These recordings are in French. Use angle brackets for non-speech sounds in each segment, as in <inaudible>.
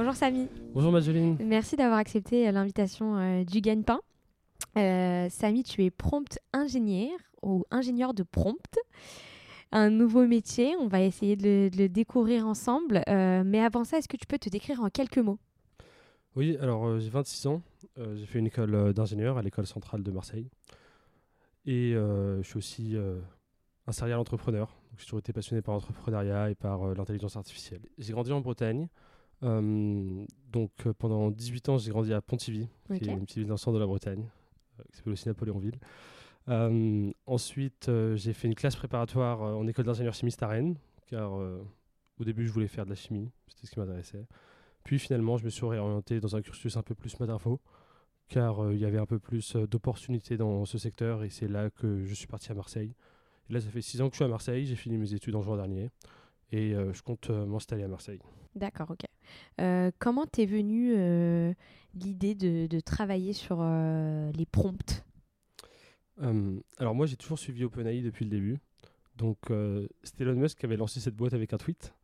Bonjour Samy. Bonjour Madeline. Merci d'avoir accepté l'invitation euh, du gagne-pain. Euh, Samy, tu es prompt ingénieur ou ingénieur de prompt. Un nouveau métier, on va essayer de le, découvrir ensemble. Euh, mais avant ça, est-ce que tu peux te décrire en quelques mots? Oui, alors euh, j'ai 26 ans. j'ai fait une école d'ingénieur à l'école centrale de Marseille. Et je suis aussi un serial entrepreneur. J'ai toujours été passionné par l'entrepreneuriat et par l'intelligence artificielle. J'ai grandi en Bretagne. Donc pendant 18 ans, j'ai grandi à Pontivy, qui est une petite ville dans le centre de la Bretagne. Euh, qui s'appelle aussi Napoléonville. Euh, ensuite, euh, j'ai fait une classe préparatoire en école d'ingénieur chimiste à Rennes, car au début, je voulais faire de la chimie, c'était ce qui m'intéressait. Puis finalement, je me suis réorienté dans un cursus un peu plus maths info, car il y avait un peu plus d'opportunités dans ce secteur, et c'est là que je suis parti à Marseille. Et là, ça fait six ans que je suis à Marseille, j'ai fini mes études en juin dernier, et je compte m'installer à Marseille. D'accord, ok. comment t'es venu l'idée de, travailler sur euh, les prompts? Alors moi j'ai toujours suivi OpenAI depuis le début. Donc euh, c'était Elon Musk qui avait lancé cette boîte avec un tweet.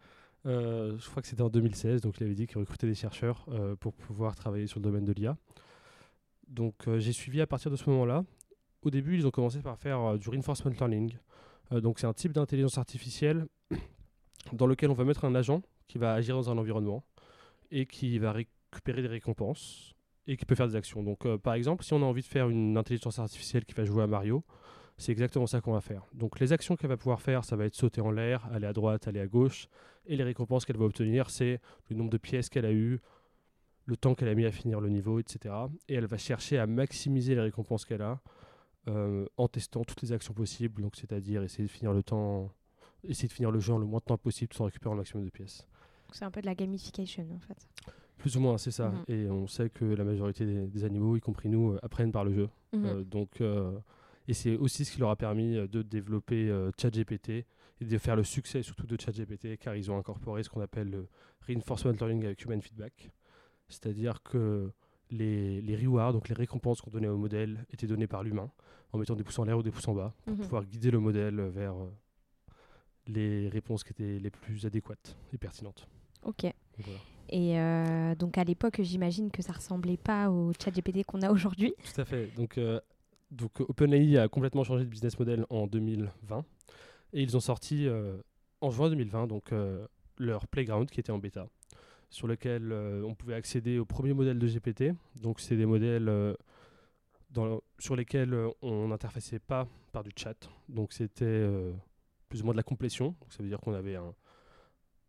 Euh, je crois que c'était en 2016, donc il avait dit qu'il recrutait des chercheurs pour pouvoir travailler sur le domaine de l'IA. Donc j'ai suivi à partir de ce moment-là. Au début, ils ont commencé par faire du reinforcement learning. donc c'est un type d'intelligence artificielle dans lequel on va mettre un agent qui va agir dans un environnement et qui va récupérer des récompenses et qui peut faire des actions. Donc, euh, par exemple, si on a envie de faire une intelligence artificielle qui va jouer à Mario, c'est exactement ça qu'on va faire. Donc, les actions qu'elle va pouvoir faire, ça va être sauter en l'air, aller à droite, aller à gauche. Et les récompenses qu'elle va obtenir, c'est le nombre de pièces qu'elle a eu, le temps qu'elle a mis à finir le niveau, etc. Et elle va chercher à maximiser les récompenses qu'elle a euh, en testant toutes les actions possibles. Donc, c'est-à-dire essayer de finir le temps, essayer de finir le jeu en le moins de temps possible sans récupérer le maximum de pièces. C'est un peu de la gamification en fait. Plus ou moins, c'est ça. Mhm. Et on sait que la majorité des, animaux, y compris nous, euh, apprennent par le jeu. Mhm. Euh, donc, euh, et c'est aussi ce qui leur a permis de développer ChatGPT et de faire le succès surtout de ChatGPT, car ils ont incorporé ce qu'on appelle le reinforcement learning avec human feedback. C'est-à-dire que les, les rewards, donc les récompenses qu'on donnait au modèle, étaient données par l'humain, en mettant des pouces en l'air ou des pouces en bas, pour mhm. pouvoir guider le modèle vers les réponses qui étaient les plus adéquates et pertinentes. Ok. Et euh, donc à l'époque, j'imagine que ça ressemblait pas au chat GPT qu'on a aujourd'hui. Tout à fait. Donc, euh, donc OpenAI a complètement changé de business model en 2020. Et ils ont sorti euh, en juin 2020 donc, leur Playground qui était en bêta, sur lequel on pouvait accéder au premier modèle de GPT. Donc c'est des modèles dans, sur lesquels on n'interfaçait pas par du chat. Donc c'était plus ou moins de la complétion. Donc, ça veut dire qu'on avait un,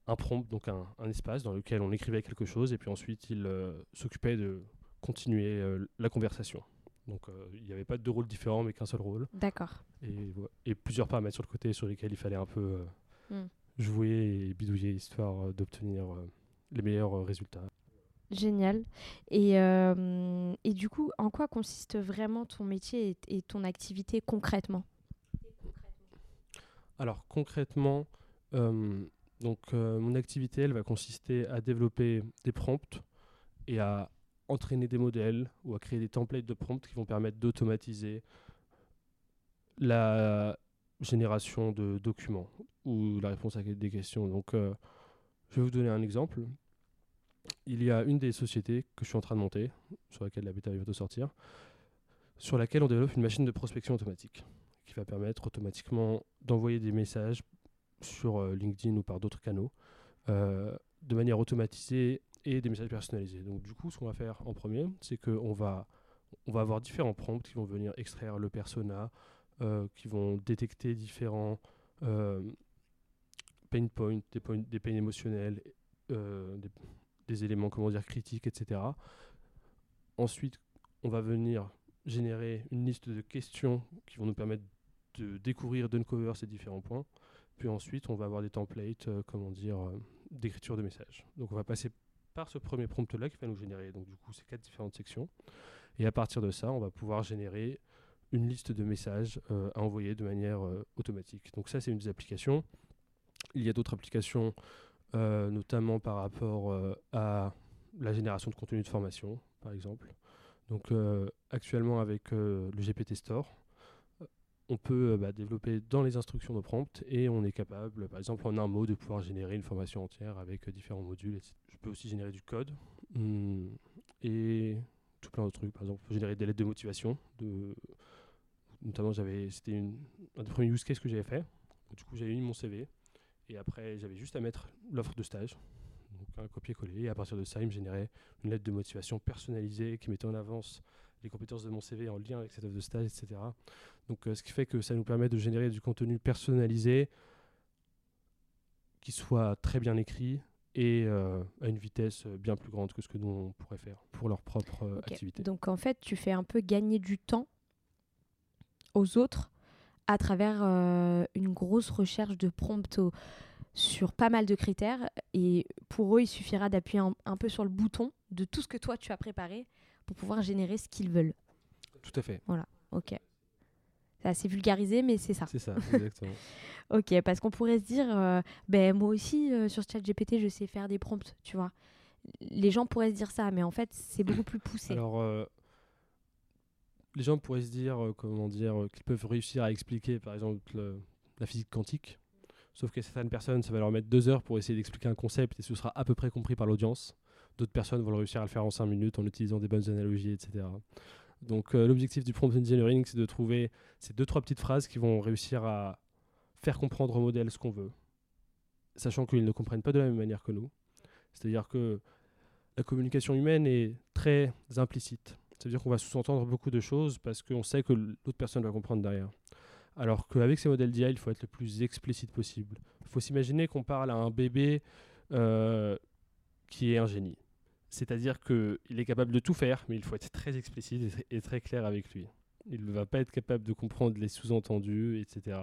un prompt, donc un, espace dans lequel on écrivait quelque chose et puis ensuite il euh, s'occupait de continuer euh, la conversation. Donc euh, il n'y avait pas de deux rôles différents mais qu'un seul rôle. D'accord. Et, et, plusieurs paramètres sur le côté sur lesquels il fallait un peu hmm. jouer et bidouiller histoire d'obtenir les meilleurs résultats. Génial. Et, et, du coup, en quoi consiste vraiment ton métier et, et ton activité concrètement? Alors concrètement, donc euh, mon activité, va consister à développer des prompts et à entraîner des modèles ou à créer des templates de prompts qui vont permettre d'automatiser la génération de documents ou la réponse à des questions. Donc euh, je vais vous donner un exemple. Il y a une des sociétés que je suis en train de monter, sur laquelle la bêta va bientôt sortir, sur laquelle on développe une machine de prospection automatique qui va permettre automatiquement d'envoyer des messages sur euh, LinkedIn ou par d'autres canaux euh, de manière automatisée et des messages personnalisés. Donc du coup, ce qu'on va faire en premier, c'est qu'on va, on va avoir différents prompts qui vont venir extraire le persona, euh, qui vont détecter différents pain points, des, points, des pains émotionnels, des, des, éléments comment dire critiques, etc. Ensuite, on va venir générer une liste de questions qui vont nous permettre de découvrir d'uncover ces différents points. Puis ensuite, on va avoir des templates, euh, comment dire, euh, d'écriture de messages. Donc on va passer par ce premier prompt-là qui va nous générer donc du coup ces quatre différentes sections. Et à partir de ça, on va pouvoir générer une liste de messages euh, à envoyer de manière automatique. Donc ça, c'est une des applications. Il y a d'autres applications, notamment par rapport à la génération de contenu de formation, par exemple. Donc actuellement avec le GPT Store, on peut euh, bah, développer dans les instructions de prompt et on est capable, par exemple en un mot, de pouvoir générer une formation entière avec euh, différents modules. Je peux aussi générer du code hmm, et tout plein d'autres trucs. Par exemple, générer des lettres de motivation. Notamment, j'avais, c'était un des premiers use cases que j'avais fait. du coup, j'avais mis mon CV et après, j'avais juste à mettre l'offre de stage. Donc, un copier-coller. Et à partir de ça, il me générait une lettre de motivation personnalisée qui mettait en avance les compétences de mon CV en lien avec cette offre de stage, etc. Donc, euh, ce qui fait que ça nous permet de générer du contenu personnalisé qui soit très bien écrit et euh, à une vitesse euh, bien plus grande que ce que nous on pourrait faire pour leur propre activité. Donc en fait, tu fais un peu gagner du temps aux autres à travers une grosse recherche de prompt sur pas mal de critères. Et pour eux, il suffira d'appuyer un, peu sur le bouton de tout ce que toi tu as préparé pour pouvoir générer ce qu'ils veulent. Tout à fait. Voilà, ok. C'est assez vulgarisé, mais c'est ça. C'est ça, <laughs> exactement. ok, parce qu'on pourrait se dire, euh, ben moi aussi, euh, sur ChatGPT, je sais faire des prompts, tu vois. Les gens pourraient se dire ça, mais en fait, c'est beaucoup plus poussé. Alors, euh, les gens pourraient se dire, comment dire, qu'ils peuvent réussir à expliquer, par exemple, la physique quantique. Sauf que certaines personnes, ça va leur mettre deux heures pour essayer d'expliquer un concept et ce sera à peu près compris par l'audience. D'autres personnes vont réussir à le faire en cinq minutes en utilisant des bonnes analogies, etc. Donc euh, l'objectif du prompt engineering, c'est de trouver ces deux, trois petites phrases qui vont réussir à faire comprendre au modèle ce qu'on veut, sachant qu'ils ne comprennent pas de la même manière que nous. C'est-à-dire que la communication humaine est très implicite. C'est-à-dire qu'on va sous-entendre beaucoup de choses parce qu'on sait que l'autre personne va comprendre derrière. Alors qu'avec ces modèles d'IA, il faut être le plus explicite possible. Il faut s'imaginer qu'on parle à un bébé euh, qui est un génie. C'est-à-dire qu'il est capable de tout faire, mais il faut être très explicite et très clair avec lui. Il ne va pas être capable de comprendre les sous-entendus, etc.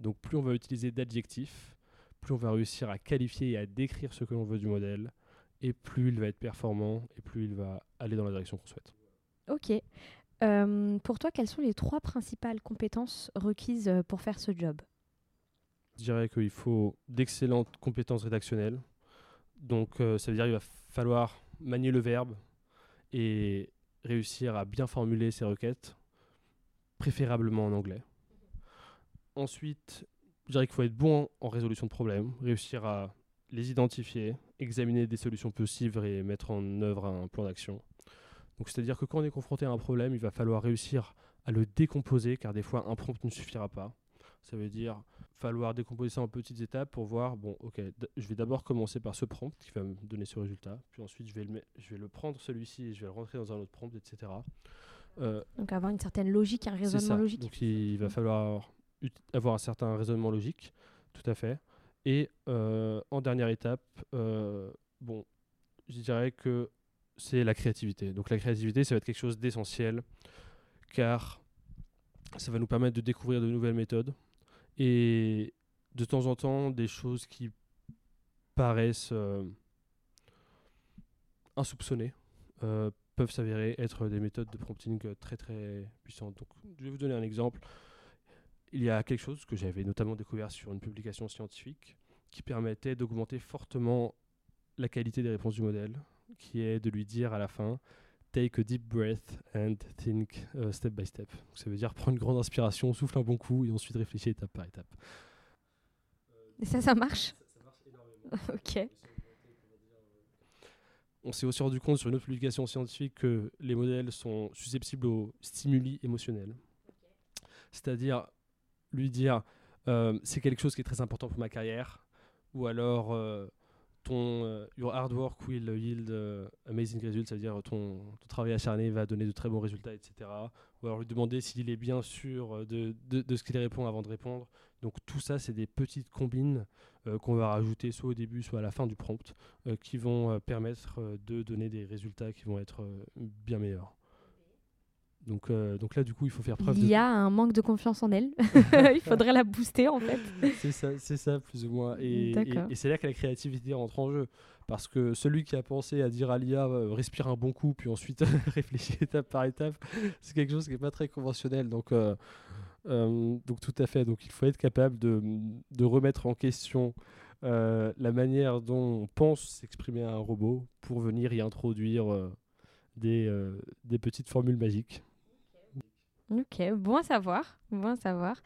Donc plus on va utiliser d'adjectifs, plus on va réussir à qualifier et à décrire ce que l'on veut du modèle, et plus il va être performant, et plus il va aller dans la direction qu'on souhaite. Ok. Euh, pour toi, quelles sont les trois principales compétences requises euh, pour faire ce job? Je dirais qu'il faut d'excellentes compétences rédactionnelles. Donc euh, ça veut dire qu'il va falloir manier le verbe et réussir à bien formuler ses requêtes, préférablement en anglais. Ensuite, je dirais qu'il faut être bon en résolution de problèmes, réussir à les identifier, examiner des solutions possibles et mettre en œuvre un plan d'action. Donc c'est-à-dire que quand on est confronté à un problème, il va falloir réussir à le décomposer, car des fois un prompt ne suffira pas. Ça veut dire falloir décomposer ça en petites étapes pour voir, bon, ok, je vais d'abord commencer par ce prompt qui va me donner ce résultat, puis ensuite je vais le, je vais le prendre celui-ci et je vais le rentrer dans un autre prompt, etc. Euh, donc avoir une certaine logique, un raisonnement logique. Donc il va falloir avoir un certain raisonnement logique, tout à fait. Et euh, en dernière étape, euh, bon, je dirais que c'est la créativité. Donc la créativité, ça va être quelque chose d'essentiel, car ça va nous permettre de découvrir de nouvelles méthodes, et de temps en temps, des choses qui paraissent euh, insoupçonnées euh, peuvent s'avérer être des méthodes de prompting très très puissantes. Donc, je vais vous donner un exemple. Il y a quelque chose que j'avais notamment découvert sur une publication scientifique qui permettait d'augmenter fortement la qualité des réponses du modèle, qui est de lui dire à la fin take a deep breath and think uh, step by step. ça veut dire prendre une grande inspiration, souffle un bon coup et ensuite réfléchir étape par étape. Et ça, ça marche? Ça, marche énormément. <laughs> ok. On s'est aussi rendu compte sur une autre publication scientifique que les modèles sont susceptibles aux stimuli émotionnels. C'est-à-dire lui dire euh, c'est quelque chose qui est très important pour ma carrière, ou alors euh, ton euh, your hard work will yield uh, amazing results, c'est-à-dire ton, ton, travail acharné va donner de très bons résultats, etc. Ou alors lui demander s'il est bien sûr euh, de, ce qu'il répond avant de répondre. Donc tout ça, c'est des petites combines euh, qu'on va rajouter soit au début, soit à la fin du prompt, qui vont permettre de donner des résultats qui vont être bien meilleurs. Donc, donc là, du coup, il faut faire preuve Il y a un manque de confiance en elle. <laughs> <laughs> il faudrait la booster, en fait. c'est ça, c'est ça, plus ou moins. Et, et, c'est là que la créativité rentre en jeu. Parce que celui qui a pensé à dire à l'IA, respire un bon coup, puis ensuite <laughs> réfléchir étape par étape, c'est quelque chose qui n'est pas très conventionnel. Donc, donc tout à fait. Donc il faut être capable de, de remettre en question euh, la manière dont on pense s'exprimer un robot pour venir y introduire euh, des, euh, des, petites formules magiques. Ok, bon à savoir. Bon à savoir.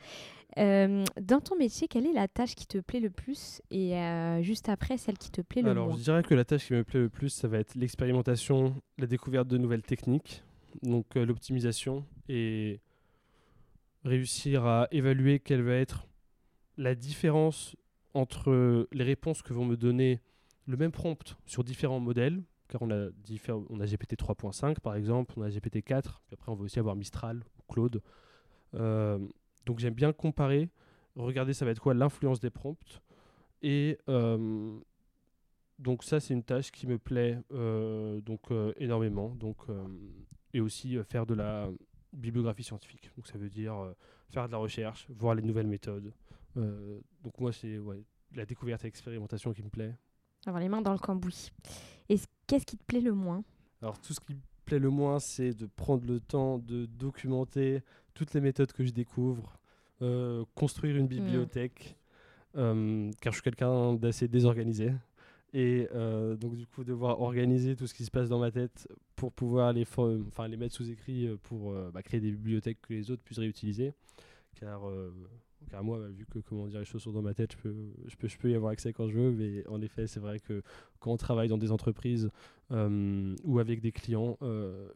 dans ton métier, quelle est la tâche qui te plaît le plus et juste après celle qui te plaît le Alors, moins je dirais que la tâche qui me plaît le plus, ça va être l'expérimentation, la découverte de nouvelles techniques, donc l'optimisation et réussir à évaluer quelle va être la différence entre les réponses que vont me donner le même prompt sur différents modèles, car on a, on a GPT 3.5 par exemple, on a GPT 4, puis après on va aussi avoir Mistral ou Claude. Euh, donc j'aime bien comparer, regarder ça va être quoi l'influence des prompts. Et euh, donc ça c'est une tâche qui me plaît euh, donc énormément. Donc, et aussi faire de la bibliographie scientifique. Donc ça veut dire faire de la recherche, voir les nouvelles méthodes. Donc moi, c'est la découverte et l'expérimentation qui me plaît. Avoir les mains dans le cambouis. Et qu'est-ce qui te plaît le moins? Alors tout ce qui me plaît le moins, c'est de prendre le temps de documenter toutes les méthodes que je découvre, euh, construire une hmm. bibliothèque, euh, car je suis quelqu'un d'assez désorganisé. Et donc du coup devoir organiser tout ce qui se passe dans ma tête pour pouvoir les, enfin, les mettre sous écrit pour bah, créer des bibliothèques que les autres puissent réutiliser. Car car moi, bah, vu que comment dire les choses sont dans ma tête, je peux, je peux, je peux y avoir accès quand je veux. Mais en effet, c'est vrai que quand on travaille dans des entreprises euh, ou avec des clients, euh,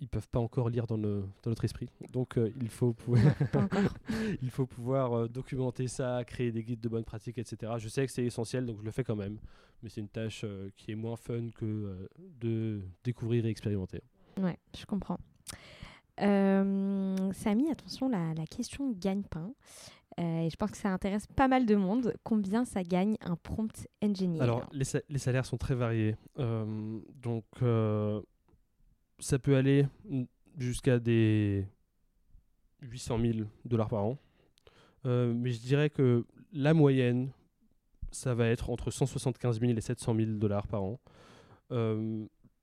ils peuvent pas encore lire dans, le, dans notre esprit. Donc euh, il faut pouvoir, <laughs> il faut pouvoir euh, documenter ça, créer des guides de bonnes pratiques, etc. Je sais que c'est essentiel, donc je le fais quand même. Mais c'est une tâche qui est moins fun que de découvrir et expérimenter. Ouais, je comprends. Samy, attention, la, la question gagne-pain. Euh, je pense que ça intéresse pas mal de monde. Combien ça gagne un prompt engineer Alors, les, les, salaires sont très variés. Euh, donc, euh, ça peut aller jusqu'à des 800 000 dollars par an. mais je dirais que la moyenne, ça va être entre 175 000 et 700 000 dollars par an.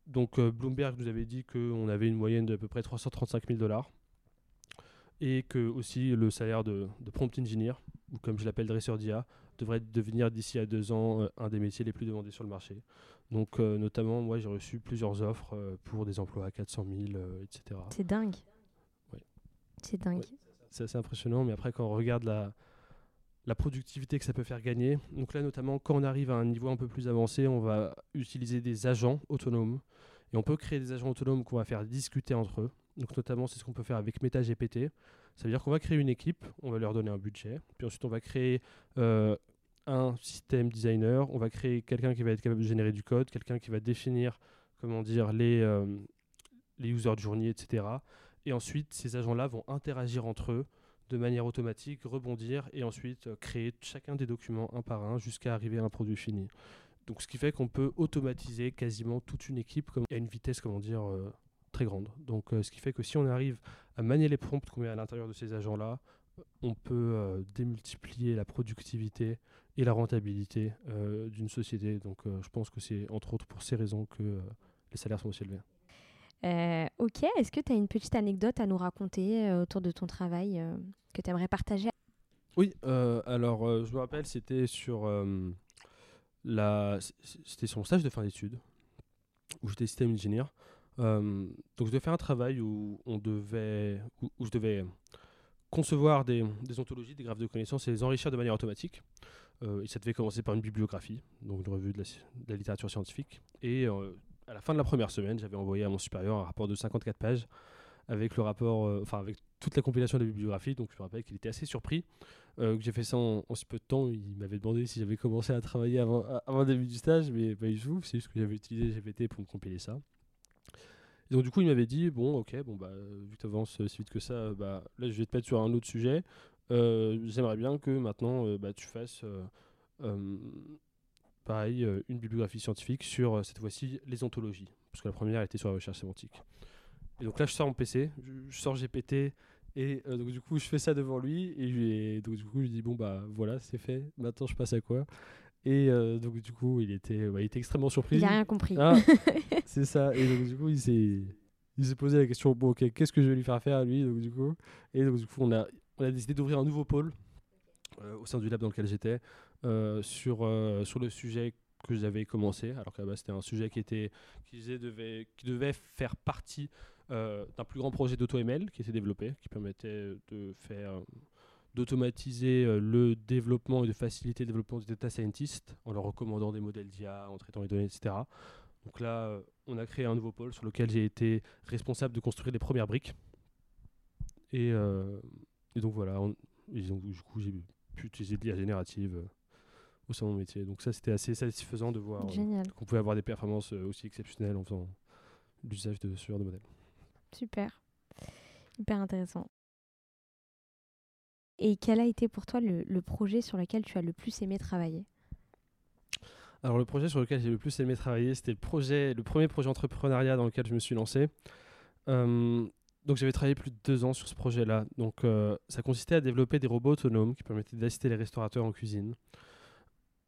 donc, Bloomberg nous avait dit qu'on avait une moyenne d'à peu près 335 000 dollars et que aussi le salaire de, prompt engineer, ou comme je l'appelle dresseur d'IA, devrait devenir d'ici à deux ans euh, un des métiers les plus demandés sur le marché. Donc euh, notamment, moi j'ai reçu plusieurs offres euh, pour des emplois à 400 000, etc. C'est dingue. C'est dingue. C'est assez impressionnant, mais après quand on regarde la, la productivité que ça peut faire gagner, donc là notamment quand on arrive à un niveau un peu plus avancé, on va utiliser des agents autonomes, et on peut créer des agents autonomes qu'on va faire discuter entre eux. Donc notamment, c'est ce qu'on peut faire avec MetaGPT. Ça veut dire qu'on va créer une équipe, on va leur donner un budget, puis ensuite on va créer euh, un système designer, on va créer quelqu'un qui va être capable de générer du code, quelqu'un qui va définir, comment dire, les, euh, les user journey, etc. Et ensuite, ces agents-là vont interagir entre eux de manière automatique, rebondir et ensuite euh, créer chacun des documents un par un jusqu'à arriver à un produit fini. Donc, ce qui fait qu'on peut automatiser quasiment toute une équipe comme, à une vitesse, comment dire, très grande. Donc, euh, ce qui fait que si on arrive à manier les prompts qu'on met à l'intérieur de ces agents-là, on peut euh, démultiplier la productivité et la rentabilité euh, d'une société. Donc, je pense que c'est entre autres pour ces raisons que les salaires sont aussi élevés. ok, est-ce que tu as une petite anecdote à nous raconter autour de ton travail que tu aimerais partager? Oui, alors je me rappelle, c'était sur la, c'était sur mon stage de fin d'études où j'étais système ingénieur. Euh, donc je devais faire un travail où, on devait, où, je devais concevoir des, ontologies, des graphes de connaissances et les enrichir de manière automatique. Euh, et ça devait commencer par une bibliographie, donc une revue de la, littérature scientifique. Et euh, à la fin de la première semaine, j'avais envoyé à mon supérieur un rapport de 54 pages avec le rapport, enfin avec toute la compilation de la bibliographie. Donc je me rappelle qu'il était assez surpris que j'ai fait ça en, si peu de temps. Il m'avait demandé si j'avais commencé à travailler avant, avant le début du stage, mais pas du tout. C'est juste que j'avais utilisé GPT pour me compiler ça donc du coup, il m'avait dit, bon, ok, bon, bah, vu que tu avances si vite que ça, bah, là, je vais te mettre sur un autre sujet. Euh, j'aimerais bien que maintenant, euh, bah, tu fasses, euh, pareil, une bibliographie scientifique sur, cette fois-ci, les ontologies. Parce que la première était sur la recherche sémantique. et donc là, je sors mon PC, je, sors GPT, et euh, donc du coup, je fais ça devant lui, et, donc du coup, je lui dis bon bah voilà, c'est fait. Maintenant, je passe à quoi? Et euh, donc du coup, il était, il était extrêmement surpris. Il a rien compris. Ah, <laughs> c'est ça. Et donc du coup, il s'est, il s'est posé la question bon, ok, qu'est-ce que je vais lui faire faire à lui Donc du coup, et donc du coup, on a, on a décidé d'ouvrir un nouveau pôle au sein du lab dans lequel j'étais sur sur le sujet que j'avais commencé, alors que c'était un sujet qui, était, qui, devait, qui devait faire partie euh, d'un plus grand projet d'auto-ML qui était développé, qui permettait de faire d'automatiser euh, le développement et de faciliter le développement des data scientists en leur recommandant des modèles d'IA, en traitant les données, etc. Donc là, euh, on a créé un nouveau pôle sur lequel j'ai été responsable de construire les premières briques. Et, et donc voilà, du coup, j'ai pu utiliser de l'IA générative au sein de mon métier. Donc ça, c'était assez satisfaisant de voir euh, qu'on pouvait avoir des performances euh, aussi exceptionnelles en faisant l'usage de ce genre de modèle. Super, hyper intéressant. Et quel a été pour toi le, projet sur lequel tu as le plus aimé travailler? Alors le projet sur lequel j'ai le plus aimé travailler, c'était le, premier projet entrepreneuriat dans lequel je me suis lancé. Euh, donc j'avais travaillé plus de deux ans sur ce projet-là. Donc ça consistait à développer des robots autonomes qui permettaient d'assister les restaurateurs en cuisine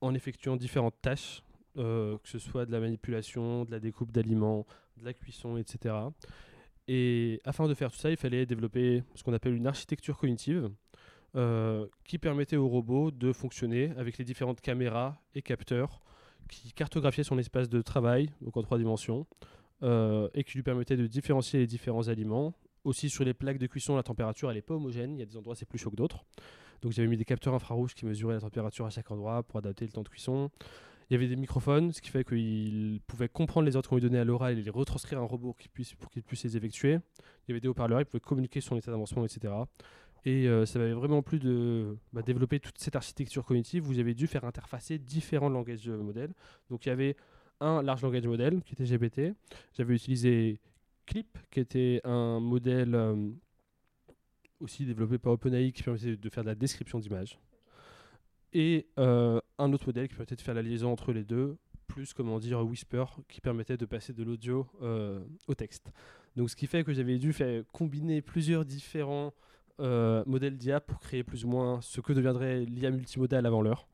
en effectuant différentes tâches, euh, que ce soit de la manipulation, de la découpe d'aliments, de la cuisson, etc. Et afin de faire tout ça, il fallait développer ce qu'on appelle une architecture cognitive euh, qui permettait au robot de fonctionner avec les différentes caméras et capteurs qui cartographiaient son espace de travail, donc en trois dimensions, euh, et qui lui permettaient de différencier les différents aliments. Aussi sur les plaques de cuisson, la température n'est pas homogène, il y a des endroits c'est plus chaud que d'autres. Donc j'avais mis des capteurs infrarouges qui mesuraient la température à chaque endroit pour adapter le temps de cuisson. Il y avait des microphones, ce qui fait qu'il pouvait comprendre les ordres qu'on lui donnait à l'oral et les retranscrire à un robot puisse, pour qu'il puisse les effectuer. Il y avait des haut-parleurs, il pouvait communiquer son état d'avancement, etc. Et euh, ça m'avait vraiment plu de bah, développer toute cette architecture cognitive vous avez dû faire interfacer différents langages modèles. Donc il y avait un large langage modèle qui était GPT. J'avais utilisé Clip, qui était un modèle euh, aussi développé par OpenAI qui permettait de faire de la description d'image. Et euh, un autre modèle qui permettait de faire la liaison entre les deux, plus comment dire Whisper qui permettait de passer de l'audio euh, au texte. Donc ce qui fait que j'avais dû faire combiner plusieurs différents euh, modèles d'IA pour créer plus ou moins ce que deviendrait l'IA multimodal avant l'heure.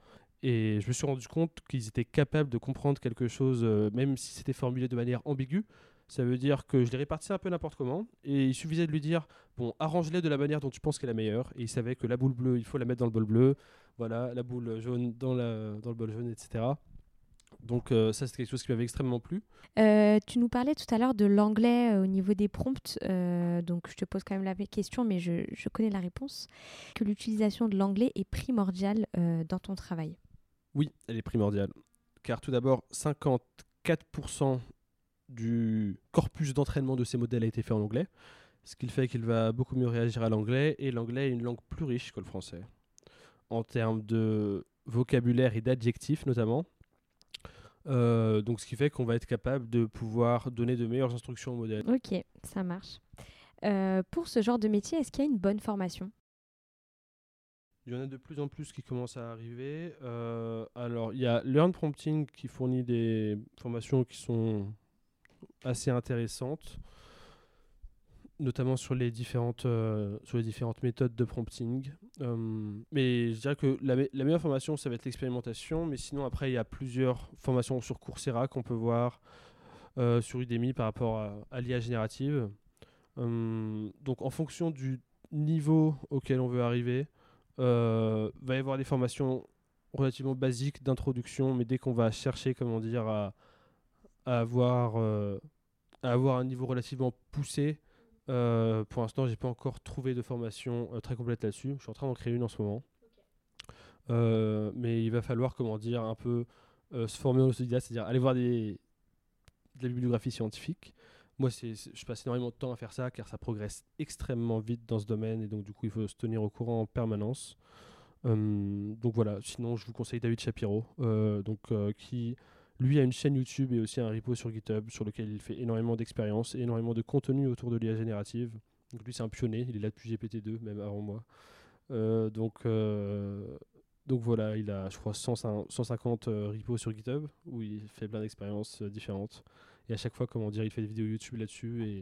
Et je me suis rendu compte qu'ils étaient capables de comprendre quelque chose, même si c'était formulé de manière ambiguë, ça veut dire que je les répartissais un peu n'importe comment. Et il suffisait de lui dire bon, arrange-les de la manière dont tu penses qu'elle est la meilleure. Et il savait que la boule bleue, il faut la mettre dans le bol bleu. Voilà, la boule jaune dans, la, dans le bol jaune, etc. Donc euh, ça, c'est quelque chose qui m'avait extrêmement plu. Euh, tu nous parlais tout à l'heure de l'anglais euh, au niveau des prompts. donc je te pose quand même la question, mais je, je connais la réponse. Que l'utilisation de l'anglais est primordiale dans ton travail. Oui, elle est primordiale. Car tout d'abord, 54% du corpus d'entraînement de ces modèles a été fait en anglais, ce qui fait qu'il va beaucoup mieux réagir à l'anglais, et l'anglais est une langue plus riche que le français, en termes de vocabulaire et d'adjectifs notamment. Euh, donc ce qui fait qu'on va être capable de pouvoir donner de meilleures instructions au modèle. Ok, ça marche. Euh, pour ce genre de métier, est-ce qu'il y a une bonne formation? Il y en a de plus en plus qui commencent à arriver. Euh, alors, il y a Learn Prompting qui fournit des formations qui sont assez intéressante, notamment sur les différentes, euh, sur les différentes méthodes de prompting. Euh, mais je dirais que la, meilleure formation, ça va être l'expérimentation, mais sinon après, il y a plusieurs formations sur Coursera qu'on peut voir euh, sur Udemy par rapport à, l'IA générative. donc en fonction du niveau auquel on veut arriver, va y avoir des formations relativement basiques d'introduction, mais dès qu'on va chercher, comment dire, à avoir, à avoir un niveau relativement poussé. Euh, pour l'instant, j'ai pas encore trouvé de formation euh, très complète là-dessus. Je suis en train d'en créer une en ce moment. mais il va falloir, comment dire, un peu se former en autodidacte, c'est-à-dire aller voir des, de la bibliographie scientifique. Moi, c'est, je passe énormément de temps à faire ça car ça progresse extrêmement vite dans ce domaine et donc du coup, il faut se tenir au courant en permanence. donc voilà, sinon je vous conseille David Shapiro, donc, qui lui a une chaîne YouTube et aussi un repo sur GitHub sur lequel il fait énormément d'expérience et énormément de contenu autour de l'IA générative. Donc lui c'est un pionnier, il est là depuis GPT-2, même avant moi. Euh, donc, euh, donc voilà, il a je crois 150 euh, repos sur GitHub où il fait plein d'expériences différentes. Et à chaque fois, comment dire, il fait des vidéos YouTube là-dessus et,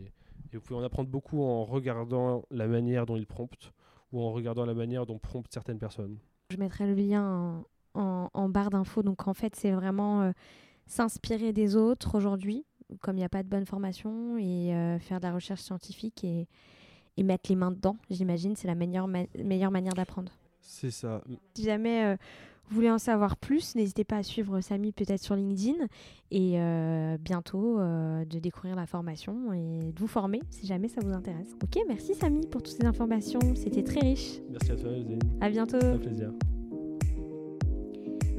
Et vous pouvez en apprendre beaucoup en regardant la manière dont il prompte ou en regardant la manière dont promptent certaines personnes. Je mettrai le lien en, barre d'infos. Donc en fait, c'est vraiment s'inspirer des autres aujourd'hui, comme il n'y a pas de bonne formation, et euh, faire de la recherche scientifique et, et mettre les mains dedans, j'imagine, c'est la meilleure, meilleure manière d'apprendre. C'est ça. Si jamais euh, vous voulez en savoir plus, n'hésitez pas à suivre Samy peut-être sur LinkedIn et euh, bientôt euh, de découvrir la formation et de vous former si jamais ça vous intéresse. Ok, merci Samy pour toutes ces informations, c'était très riche. Merci à toi, Zéline. À bientôt. Un plaisir.